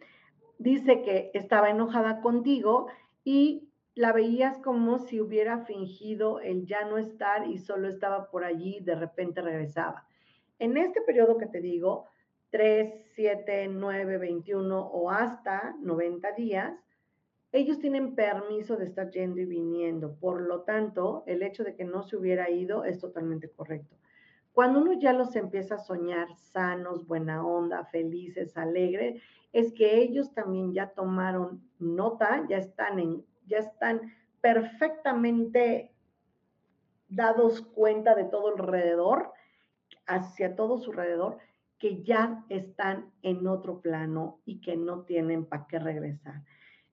dice que estaba enojada contigo y la veías como si hubiera fingido el ya no estar y solo estaba por allí, de repente regresaba. En este periodo que te digo, 3, 7, 9, 21 o hasta 90 días, ellos tienen permiso de estar yendo y viniendo. Por lo tanto, el hecho de que no se hubiera ido es totalmente correcto. Cuando uno ya los empieza a soñar sanos, buena onda, felices, alegres, es que ellos también ya tomaron nota, ya están en, ya están perfectamente dados cuenta de todo alrededor, hacia todo su alrededor, que ya están en otro plano y que no tienen para qué regresar.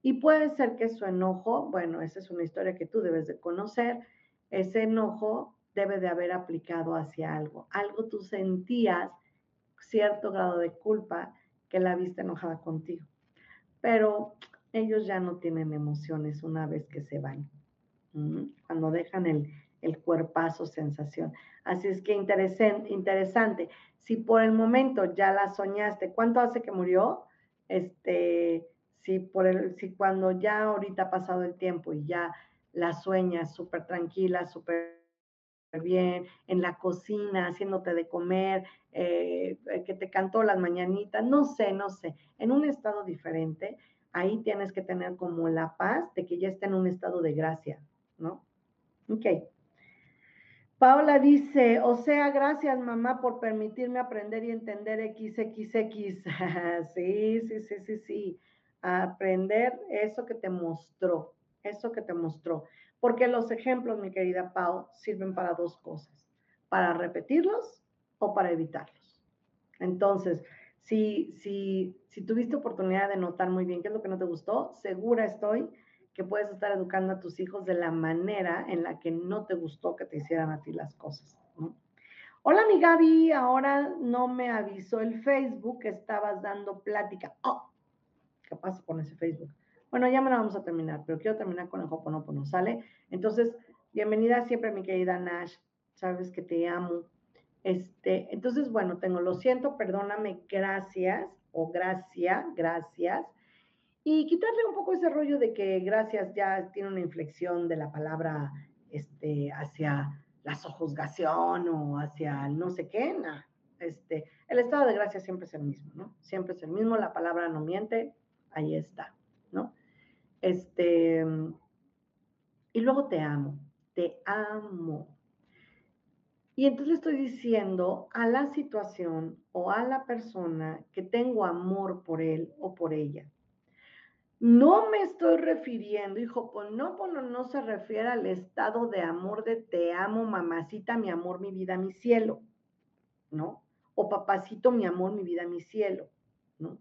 Y puede ser que su enojo, bueno, esa es una historia que tú debes de conocer, ese enojo debe de haber aplicado hacia algo. Algo tú sentías cierto grado de culpa que la viste enojada contigo. Pero ellos ya no tienen emociones una vez que se van, cuando dejan el, el cuerpazo sensación. Así es que interesante. Si por el momento ya la soñaste, ¿cuánto hace que murió? Este, si, por el, si cuando ya ahorita ha pasado el tiempo y ya la sueñas súper tranquila, súper bien, en la cocina, haciéndote de comer, eh, que te cantó las mañanitas, no sé, no sé, en un estado diferente, ahí tienes que tener como la paz de que ya está en un estado de gracia, ¿no? Ok. Paola dice, o sea, gracias mamá por permitirme aprender y entender XXX. sí, sí, sí, sí, sí aprender eso que te mostró, eso que te mostró. Porque los ejemplos, mi querida Pau, sirven para dos cosas, para repetirlos o para evitarlos. Entonces, si, si, si tuviste oportunidad de notar muy bien qué es lo que no te gustó, segura estoy que puedes estar educando a tus hijos de la manera en la que no te gustó que te hicieran a ti las cosas. Hola, mi Gaby, ahora no me avisó el Facebook que estabas dando plática. Oh, ¿Qué pasa con ese Facebook? Bueno, ya me lo vamos a terminar, pero quiero terminar con el Hoponopono, ¿sale? Entonces, bienvenida siempre, mi querida Nash. Sabes que te amo. Este, entonces, bueno, tengo, lo siento, perdóname, gracias, o gracia, gracias. Y quitarle un poco ese rollo de que gracias ya tiene una inflexión de la palabra este, hacia la sojuzgación o hacia no sé qué, Este, el estado de gracia siempre es el mismo, ¿no? Siempre es el mismo, la palabra no miente, ahí está, ¿no? Este, y luego te amo, te amo. Y entonces le estoy diciendo a la situación o a la persona que tengo amor por él o por ella. No me estoy refiriendo, hijo, pues no, pues no se refiere al estado de amor de te amo, mamacita, mi amor, mi vida, mi cielo, ¿no? O papacito, mi amor, mi vida, mi cielo, ¿no?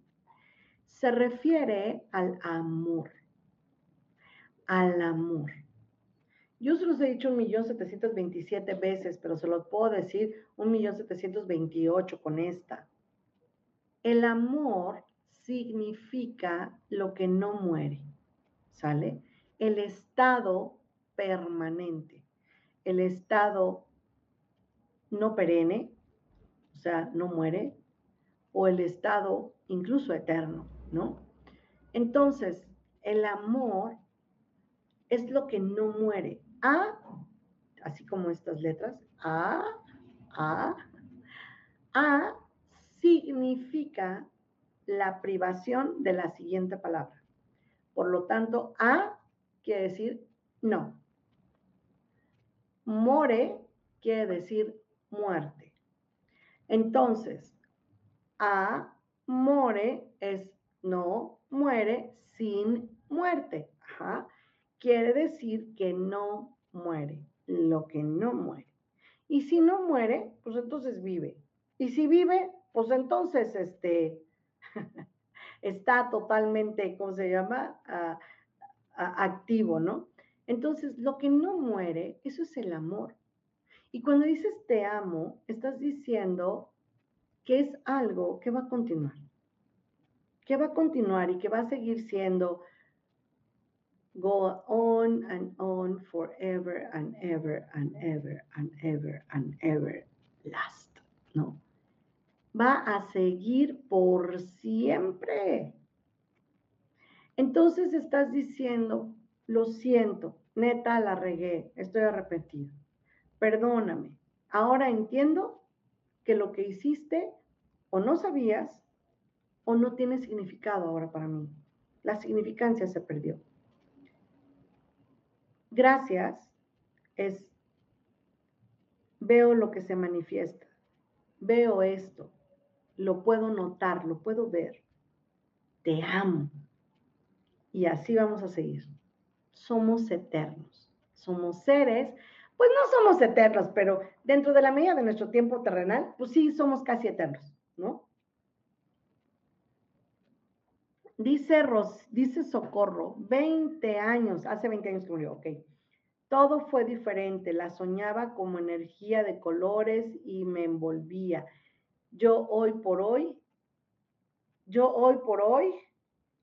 se refiere al amor, al amor. Yo se los he dicho un millón setecientos veintisiete veces, pero se los puedo decir un millón setecientos veintiocho con esta. El amor significa lo que no muere, ¿sale? El estado permanente, el estado no perenne, o sea, no muere, o el estado incluso eterno, ¿no? Entonces, el amor es lo que no muere. A, así como estas letras, A, A, A significa la privación de la siguiente palabra. Por lo tanto, A quiere decir no. More quiere decir muerte. Entonces, a more es no muere sin muerte. Quiere decir que no muere, lo que no muere. Y si no muere, pues entonces vive. Y si vive, pues entonces este, está totalmente, ¿cómo se llama? activo, ¿no? Entonces, lo que no muere, eso es el amor. Y cuando dices te amo, estás diciendo que es algo que va a continuar, que va a continuar y que va a seguir siendo go on and on forever and ever and ever and ever and ever last, ¿no? Va a seguir por siempre. Entonces estás diciendo, lo siento, neta la regué, estoy arrepentido. Perdóname. Ahora entiendo que lo que hiciste o no sabías o no tiene significado ahora para mí. La significancia se perdió. Gracias es veo lo que se manifiesta, veo esto, lo puedo notar, lo puedo ver. Te amo. Y así vamos a seguir. Somos eternos. Somos seres pues no somos eternos, pero dentro de la medida de nuestro tiempo terrenal, pues sí, somos casi eternos, ¿no? Dice, Ros, dice Socorro, 20 años, hace 20 años que murió, ok. Todo fue diferente, la soñaba como energía de colores y me envolvía. Yo hoy por hoy, yo hoy por hoy,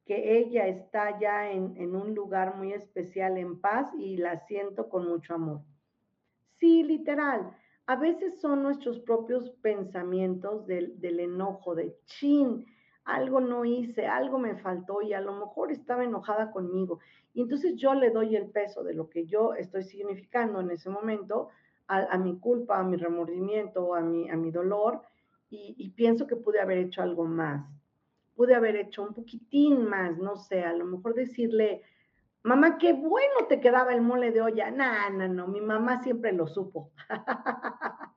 que ella está ya en, en un lugar muy especial en paz y la siento con mucho amor. Sí, literal. A veces son nuestros propios pensamientos del, enojo, de chin, algo no hice, algo me faltó y a lo mejor estaba enojada conmigo. Y entonces yo le doy el peso de lo que yo estoy significando en ese momento a, mi culpa, a mi remordimiento, a mi, a mi dolor y, pienso que pude haber hecho algo más. Pude haber hecho un poquitín más, no sé, a lo mejor decirle, Mamá, qué bueno te quedaba el mole de olla. No, no, no, mi mamá siempre lo supo.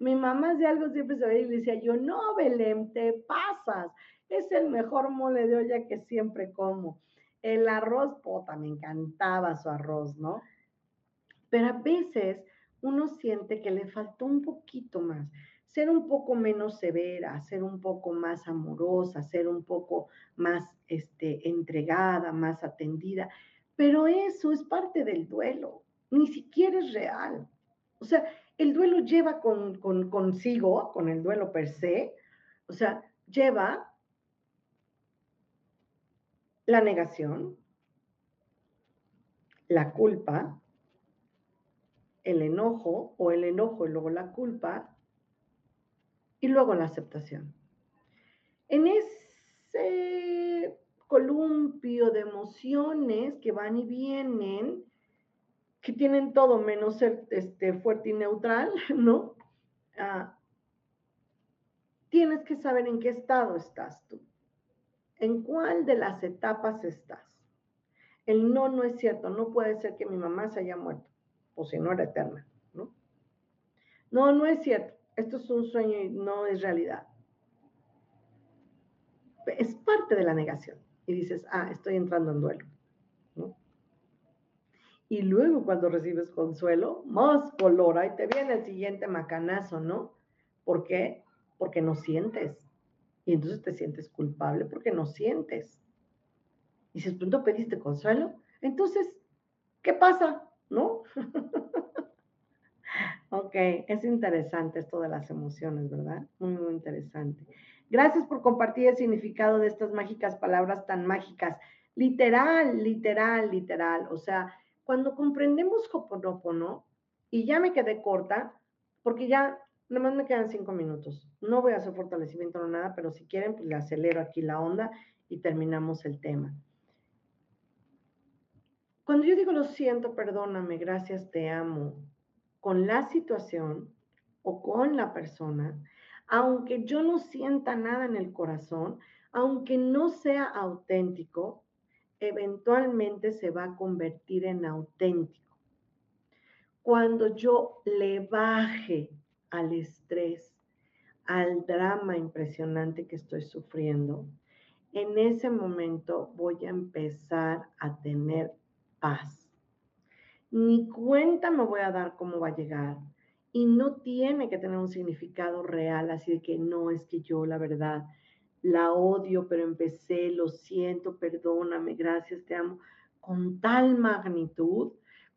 mi mamá de algo siempre se veía y le decía yo, no, Belén, te pasas. Es el mejor mole de olla que siempre como. El arroz, pota, me encantaba su arroz, ¿no? Pero a veces uno siente que le faltó un poquito más, ser un poco menos severa, ser un poco más amorosa, ser un poco más este, entregada, más atendida. Pero eso es parte del duelo, ni siquiera es real. O sea, el duelo lleva con, consigo, con el duelo per se, o sea, lleva la negación, la culpa, el enojo o el enojo y luego la culpa y luego la aceptación. En ese columpio de emociones que van y vienen, que tienen todo menos ser este, fuerte y neutral, ¿no? Ah, tienes que saber en qué estado estás tú, en cuál de las etapas estás. El no no es cierto, no puede ser que mi mamá se haya muerto, o si no era eterna, ¿no? No, no es cierto, esto es un sueño y no es realidad. Es parte de la negación y dices, ah, estoy entrando en duelo. ¿no? Y luego cuando recibes consuelo, más color, ahí te viene el siguiente macanazo, ¿no? ¿Por qué? Porque no sientes. Y entonces te sientes culpable porque no sientes. Y si pronto pediste consuelo, entonces, ¿qué pasa? ¿no? ok, es interesante esto de las emociones, ¿verdad? Muy, muy interesante. Gracias por compartir el significado de estas mágicas palabras tan mágicas. Literal, literal, literal. O sea, cuando comprendemos Hoponopono, y ya me quedé corta, porque ya nada más me quedan cinco minutos. No voy a hacer fortalecimiento o nada, pero si quieren, pues le acelero aquí la onda y terminamos el tema. Cuando yo digo lo siento, perdóname, gracias, te amo, con la situación o con la persona, aunque yo no sienta nada en el corazón, aunque no sea auténtico, eventualmente se va a convertir en auténtico. Cuando yo le baje al estrés, al drama impresionante que estoy sufriendo, en ese momento voy a empezar a tener paz. Ni cuenta me voy a dar cómo va a llegar. Y no tiene que tener un significado real, así de que no es que yo la verdad la odio, pero empecé, lo siento, perdóname, gracias, te amo, con tal magnitud,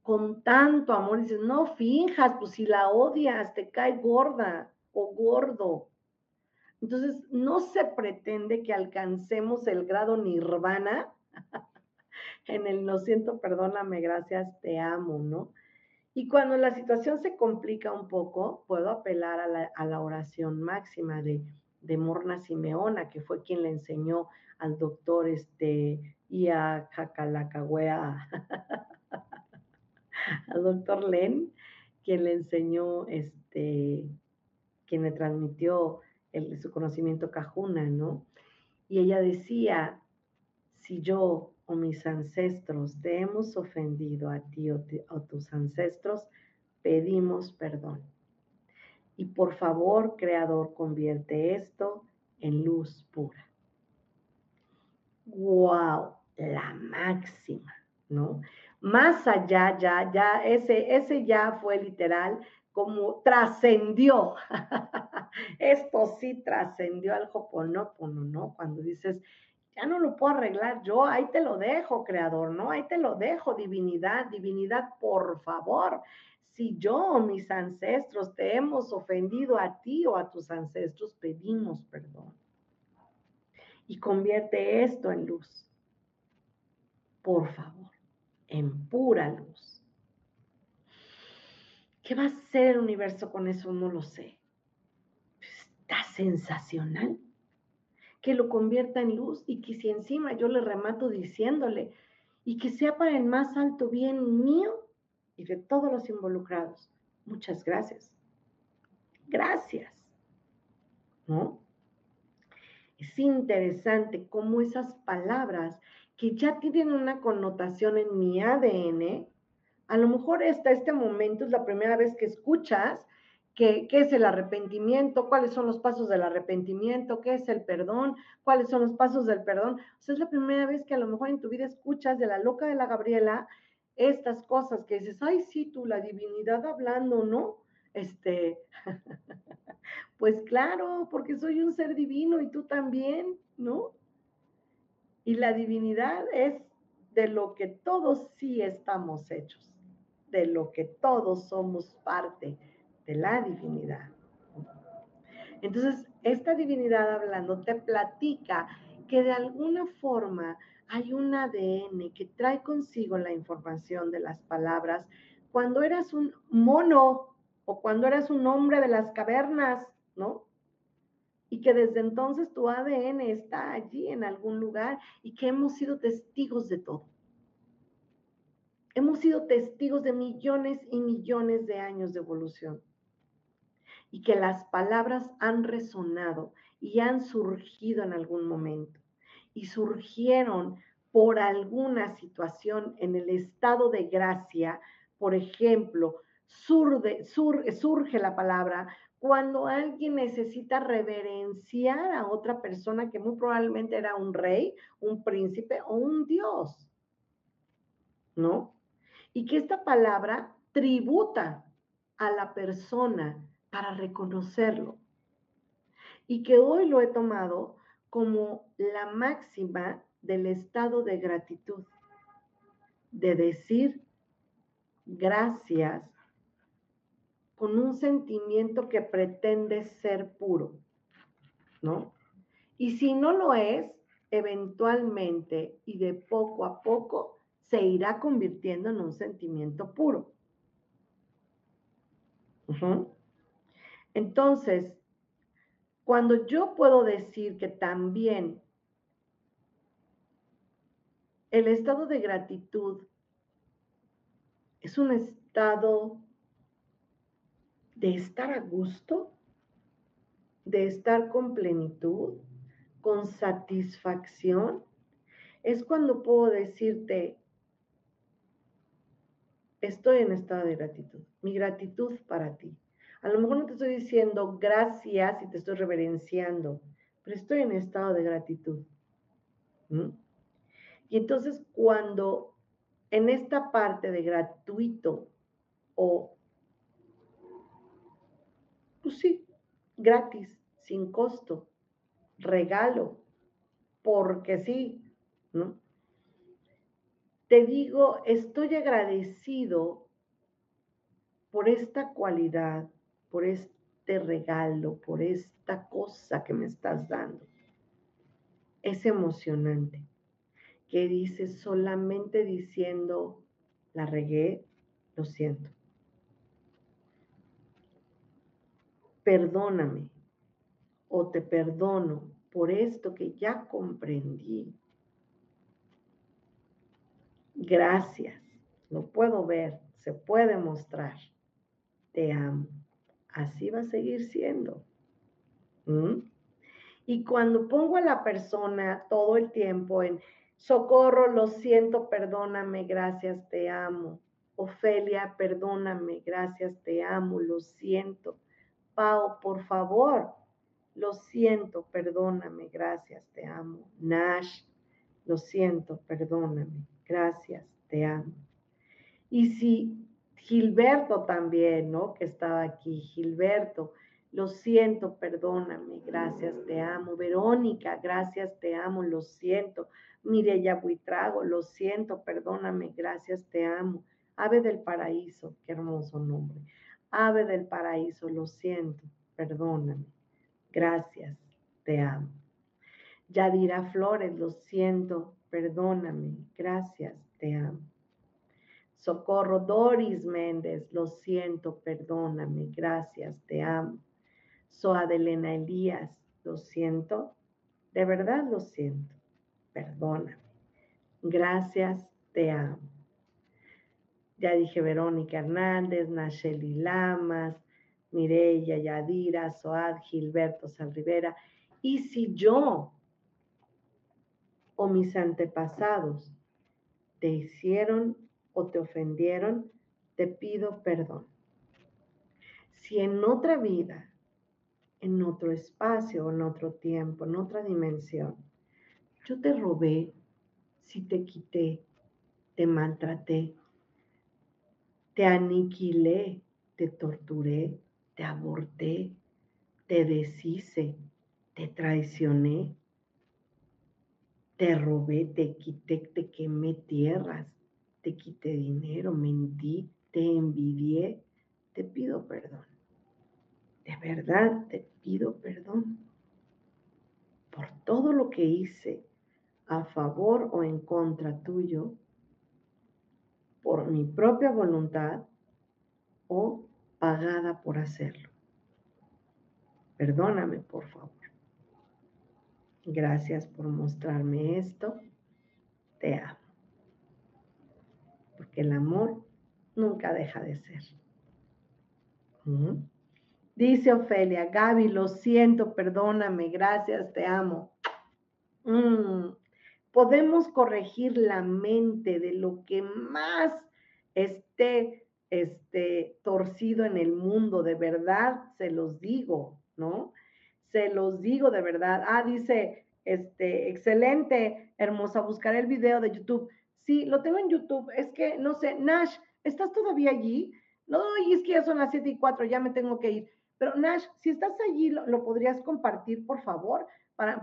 con tanto amor, dices, no finjas, pues si la odias, te cae gorda o gordo. Entonces, no se pretende que alcancemos el grado nirvana en el no siento, perdóname, gracias, te amo, ¿no? Y cuando la situación se complica un poco, puedo apelar a la, a la oración máxima de de Morna Simeona, que fue quien le enseñó al doctor este, Ia Cacalacahuea, al doctor Len, quien le enseñó, este, quien le transmitió su conocimiento cajuna, ¿no? Y ella decía, si yo o mis ancestros te hemos ofendido a ti o, a tus ancestros, pedimos perdón. Y por favor, Creador, convierte esto en luz pura. ¡Wow! La máxima, ¿no? Más allá, ya, ya, ese, ese ya fue literal como trascendió. Esto sí trascendió al Hoponopono, ¿no? Cuando dices, ya no lo puedo arreglar yo, ahí te lo dejo, creador, ¿no? Ahí te lo dejo, divinidad, divinidad, por favor si yo o mis ancestros te hemos ofendido a ti o a tus ancestros, pedimos perdón. Y convierte esto en luz. Por favor, en pura luz. ¿Qué va a hacer el universo con eso? No lo sé. Está sensacional. Que lo convierta en luz y que si encima yo le remato diciéndole y que sea para el más alto bien mío, y de todos los involucrados. Muchas gracias. Gracias. ¿No? Es interesante cómo esas palabras que ya tienen una connotación en mi ADN, a lo mejor hasta este momento es la primera vez que escuchas qué es el arrepentimiento, cuáles son los pasos del arrepentimiento, qué es el perdón, cuáles son los pasos del perdón. O sea, es la primera vez que a lo mejor en tu vida escuchas de la loca de la Gabriela estas cosas que dices, ay, sí, tú, la divinidad hablando, ¿no? Este, pues claro, porque soy un ser divino y tú también, ¿no? Y la divinidad es de lo que todos sí estamos hechos, de lo que todos somos parte de la divinidad. Entonces, esta divinidad hablando te platica que de alguna forma hay un ADN que trae consigo la información de las palabras cuando eras un mono o cuando eras un hombre de las cavernas, ¿no? Y que desde entonces tu ADN está allí en algún lugar y que hemos sido testigos de todo. Hemos sido testigos de millones y millones de años de evolución. Y que las palabras han resonado y han surgido en algún momento y surgieron por alguna situación en el estado de gracia, por ejemplo, surge la palabra cuando alguien necesita reverenciar a otra persona que muy probablemente era un rey, un príncipe o un dios, ¿no? Y que esta palabra tributa a la persona para reconocerlo. Y que hoy lo he tomado como la máxima del estado de gratitud, de decir, gracias con un sentimiento que pretende ser puro, ¿no? Y si no lo es, eventualmente y de poco a poco se irá convirtiendo en un sentimiento puro. Entonces, cuando yo puedo decir que también el estado de gratitud es un estado de estar a gusto, de estar con plenitud, con satisfacción, es cuando puedo decirte, estoy en estado de gratitud, mi gratitud para ti. A lo mejor no te estoy diciendo gracias y te estoy reverenciando, pero estoy en estado de gratitud. Y entonces cuando en esta parte de gratuito o, pues sí, gratis, sin costo, regalo, porque sí, ¿no? Te digo, estoy agradecido por esta cualidad, por este regalo, por esta cosa que me estás dando. Es emocionante que dices solamente diciendo, la regué, lo siento. Perdóname o te perdono por esto que ya comprendí. Gracias, lo puedo ver, se puede mostrar. Te amo. Así va a seguir siendo. ¿Mm? Y cuando pongo a la persona todo el tiempo en socorro, lo siento, perdóname, gracias, te amo. Ofelia, perdóname, gracias, te amo, lo siento. Pau, por favor, lo siento, perdóname, gracias, te amo. Nash, lo siento, perdóname, gracias, te amo. Y si Gilberto también, ¿no? Que estaba aquí, Gilberto, lo siento, perdóname, gracias, te amo. Verónica, gracias, te amo, lo siento. Mireya Buitrago, lo siento, perdóname, gracias, te amo. Ave del paraíso, qué hermoso nombre. Ave del paraíso, lo siento, perdóname. Gracias, te amo. Yadira Flores, lo siento, perdóname, gracias, te amo. Socorro Doris Méndez, lo siento, perdóname, gracias, te amo. Soadelena Elías, lo siento, de verdad lo siento, perdóname. Gracias, te amo. Ya dije Verónica Hernández, Nacheli Lamas, Mireya, Yadira, Soad, Gilberto Salrivera. Y si yo o mis antepasados te hicieron o te ofendieron, te pido perdón. Si en otra vida, en otro espacio, en otro tiempo, en otra dimensión, yo te robé, si te quité, te maltraté, te aniquilé, te torturé, te aborté, te deshice, te traicioné, te robé, te quité, te quemé tierras, te quité dinero, mentí, te envidié, te pido perdón. De verdad te pido perdón por todo lo que hice a favor o en contra tuyo, por mi propia voluntad o pagada por hacerlo. Perdóname, por favor. Gracias por mostrarme esto. Te amo. Porque el amor nunca deja de ser. Dice Ofelia, Gaby, lo siento, perdóname, gracias, te amo. Mm. Podemos corregir la mente de lo que más esté este, torcido en el mundo, de verdad, se los digo, ¿no? Se los digo de verdad. Ah, dice, este, excelente, hermosa, buscaré el video de YouTube. Sí, lo tengo en YouTube. Es que, no sé, Nash, ¿estás todavía allí? No, y es que ya son las 7 y 4, ya me tengo que ir. Pero Nash, si estás allí, lo, lo podrías compartir, por favor,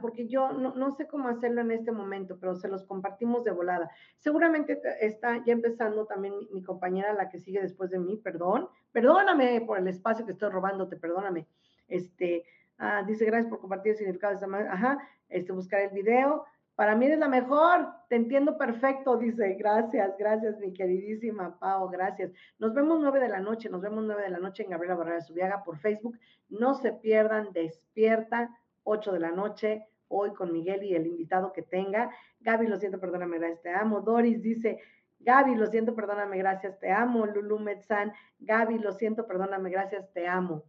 porque yo no, sé cómo hacerlo en este momento, pero se los compartimos de volada. Seguramente está ya empezando también mi, compañera, la que sigue después de mí, perdón, perdóname por el espacio que estoy robándote, perdóname. Este, ah, dice, gracias por compartir el significado de esta manera. Ajá, este, buscar el video. Para mí eres la mejor, te entiendo perfecto, dice, gracias, gracias, mi queridísima Pau, gracias. Nos vemos nueve de la noche, nos vemos nueve de la noche en Gabriela Barrera Subiaga por Facebook. No se pierdan, despierta, 8 de la noche, hoy con Miguel y el invitado que tenga. Gaby, lo siento, perdóname, gracias, te amo. Doris dice, Gaby, lo siento, perdóname, gracias, te amo. Lulu Metzán, Gaby, lo siento, perdóname, gracias, te amo.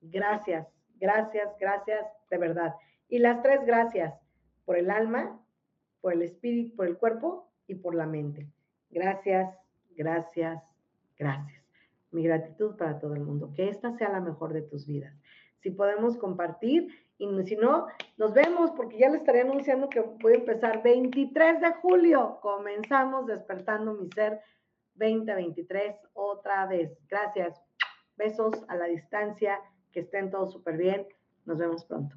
Gracias, gracias, gracias, de verdad. Y las tres gracias por el alma, por el espíritu, por el cuerpo y por la mente. Gracias, gracias, gracias. Mi gratitud para todo el mundo. Que esta sea la mejor de tus vidas. Si podemos compartir y si no, nos vemos porque ya le estaré anunciando que voy a empezar 23 de julio. Comenzamos despertando mi ser 2023 otra vez. Gracias. Besos a la distancia. Que estén todos súper bien. Nos vemos pronto.